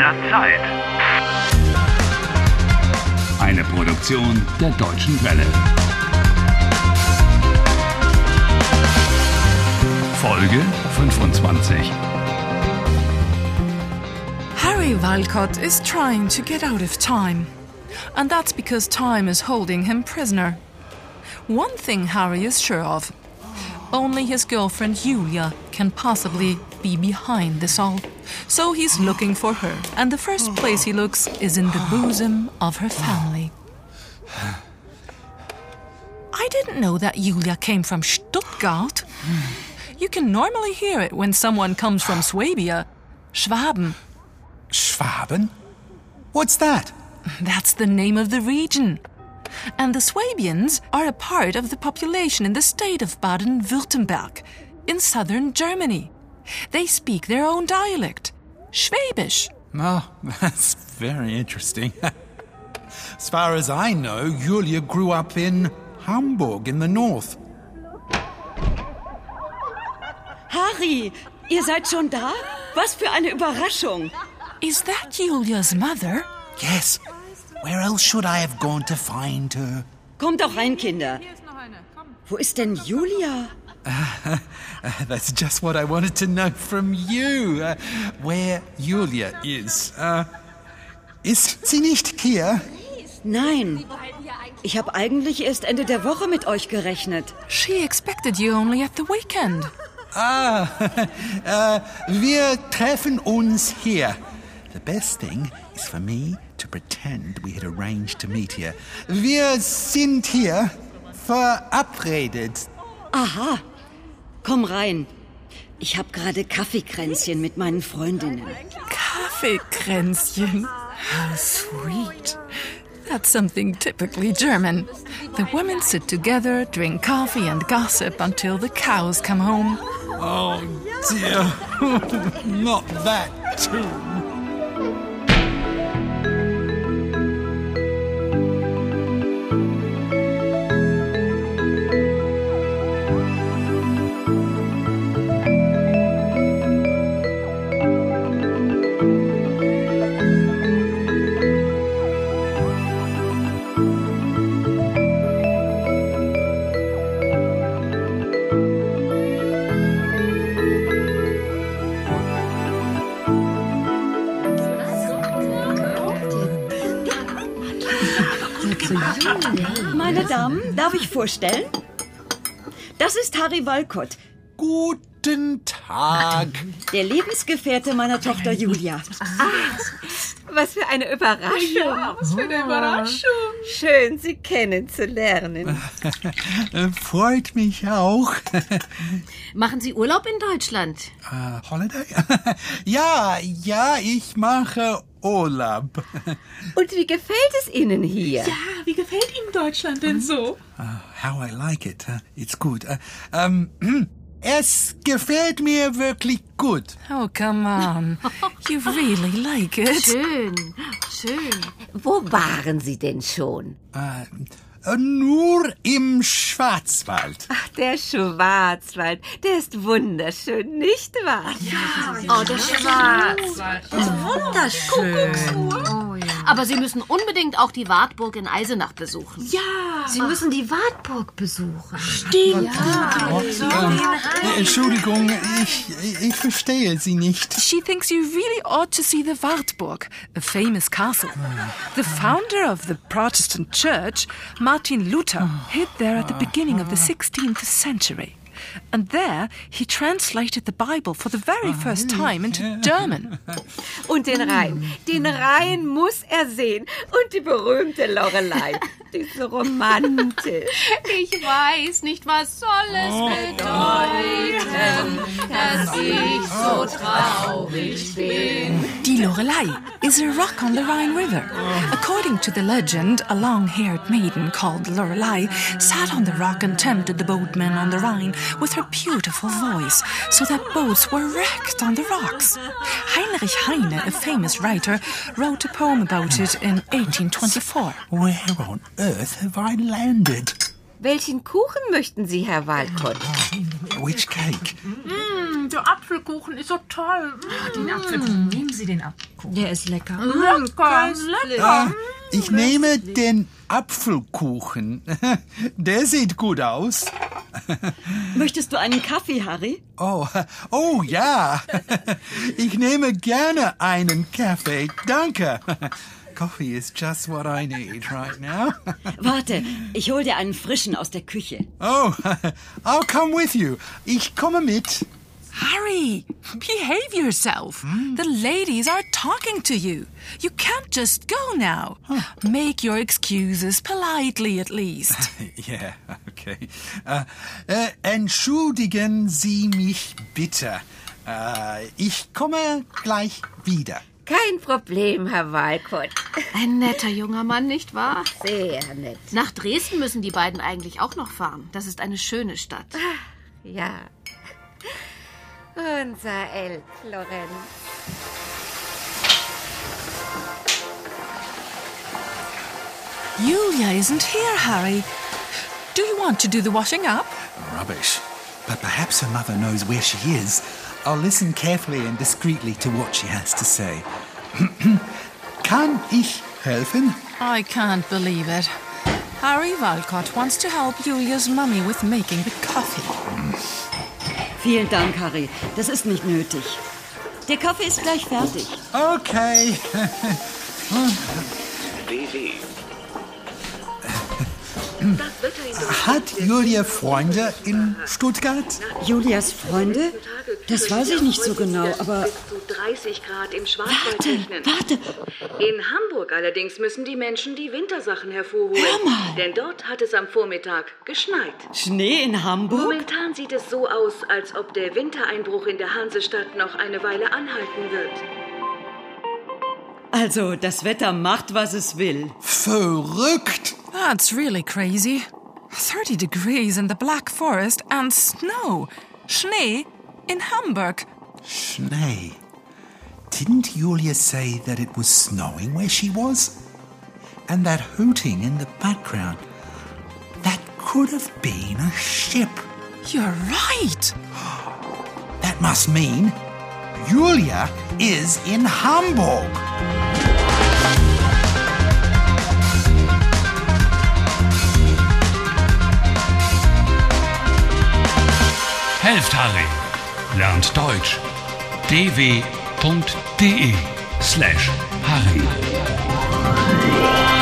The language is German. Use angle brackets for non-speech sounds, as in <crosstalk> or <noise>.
der Zeit. Eine Produktion der Deutschen Welle. Folge 25. Harry Walcott is trying to get out of time. And that's because time is holding him prisoner. One thing Harry is sure of only his girlfriend Julia can possibly be behind this all. So he's looking for her, and the first place he looks is in the bosom of her family. I didn't know that Julia came from Stuttgart. You can normally hear it when someone comes from Swabia. Schwaben. Schwaben? What's that? That's the name of the region. And the Swabians are a part of the population in the state of Baden Württemberg, in southern Germany. They speak their own dialect, Schwäbisch. Oh, <laughs> that's very interesting. as far as I know, Julia grew up in Hamburg in the north. Harry, ihr seid schon da? Was für eine Überraschung. Is that Julia's mother? Yes. Where else should I have gone to find her? Kommt doch rein, Kinder. Wo ist denn Julia? Uh, <laughs> that's just what I wanted to know from you. Uh, where Julia is. Uh, ist sie nicht hier? Nein. Ich habe eigentlich erst Ende der Woche mit euch gerechnet. She expected you only at the weekend. Ah, <laughs> uh, wir treffen uns hier. The best thing is for me to pretend we had arranged to meet here. Wir sind hier verabredet. Aha. Komm rein. Ich habe gerade Kaffeekränzchen mit meinen Freundinnen. Kaffeekränzchen? How sweet. That's something typically German. The women sit together, drink coffee, and gossip until the cows come home. Oh dear. <laughs> Not that too. Meine Damen, darf ich vorstellen? Das ist Harry Walcott, Guten Tag. der Lebensgefährte meiner Tochter Julia. Was für eine Überraschung. was für eine Überraschung. Schön, Sie kennenzulernen. Äh, Freut mich auch. Machen Sie Urlaub in Deutschland? Uh, holiday? <laughs> ja, ja, ich mache Urlaub. Und wie gefällt es Ihnen hier? Ja, wie gefällt Ihnen Deutschland denn so? Uh, how I like it. Uh, it's good. Uh, um, es gefällt mir wirklich gut. Oh, come on. You really like it. Schön, schön. Wo waren Sie denn schon? Uh, äh, nur im Schwarzwald. Ach, der Schwarzwald, der ist wunderschön, nicht wahr? Oh, der Schwarzwald. Wunderschön. Aber Sie müssen unbedingt auch die Wartburg in Eisenach besuchen. Ja. Sie müssen die Wartburg besuchen. Stimmt. Ähm, Entschuldigung, ich, ich verstehe Sie nicht. She thinks you really ought to see the Wartburg, a famous castle. The founder of the Protestant church, Martin Luther, hid there at the beginning of the 16th century. And there he translated the Bible for the very first time into German. <laughs> Und den Rhein, den Rhein muss er sehen. Und die berühmte Lorelei, die ist so romantisch. Ich weiß nicht, was soll es bedeuten, dass ich so traurig bin. Die Lorelei is a rock on the Rhine River. According to the legend, a long-haired maiden called Lorelei sat on the rock and tempted the boatmen on the Rhine with her beautiful voice, so that boats were wrecked on the rocks. Heinrich Heine, a famous writer, wrote a poem about it in 1824. Where on earth have I landed? Welchen Kuchen möchten Sie, Herr Walcott? Which cake? Mm, der Apfelkuchen ist so toll. Den Apfelkuchen, nehmen Sie den. Apfelkuchen. Der ist lecker. Lecker, lecker. Ich nehme den Apfelkuchen. <laughs> Der sieht gut aus. <laughs> Möchtest du einen Kaffee, Harry? Oh, oh ja. <laughs> Ich nehme gerne einen Kaffee. Danke. Coffee is just what I need right now. Warte, ich hol dir einen frischen aus der Küche. Oh, I'll come with you. Ich komme mit. Harry, behave yourself. The ladies are talking to you. You can't just go now. Make your excuses politely, at least. <laughs> Yeah, okay. Äh, äh, entschuldigen Sie mich bitte. Äh, ich komme gleich wieder. Kein Problem, Herr Walcott. Ein netter junger Mann, nicht wahr? Sehr nett. Nach Dresden müssen die beiden eigentlich auch noch fahren. Das ist eine schöne Stadt. Ja. Unser El Lorenz. Julia isn't here, Harry. Do you want to do the washing up? Rubbish. But perhaps her mother knows where she is. I'll listen carefully and discreetly to what she has to say. <clears throat> Kann ich helfen? I can't believe it. Harry Walcott wants to help Julia's mummy with making the coffee. Vielen Dank, Harry. Das ist nicht nötig. Der Kaffee ist gleich fertig. Okay. Hat Julia Freunde in Stuttgart? Julias Freunde? Das weiß ich nicht so genau, aber Bis zu 30 Grad im Schwarzwald warte, rechnen. warte. In Hamburg allerdings müssen die Menschen die Wintersachen hervorholen. Hör mal. Denn dort hat es am Vormittag geschneit. Schnee in Hamburg? Momentan sieht es so aus, als ob der Wintereinbruch in der Hansestadt noch eine Weile anhalten wird. Also, das Wetter macht, was es will. Verrückt. That's really crazy. 30 degrees in the Black Forest and snow. Schnee in Hamburg. Schnee. Didn't Julia say that it was snowing where she was? And that hooting in the background. That could have been a ship. You're right. <gasps> That must mean Julia is in Hamburg. Helft Harry. Lernt Deutsch. dw.de slash Harry.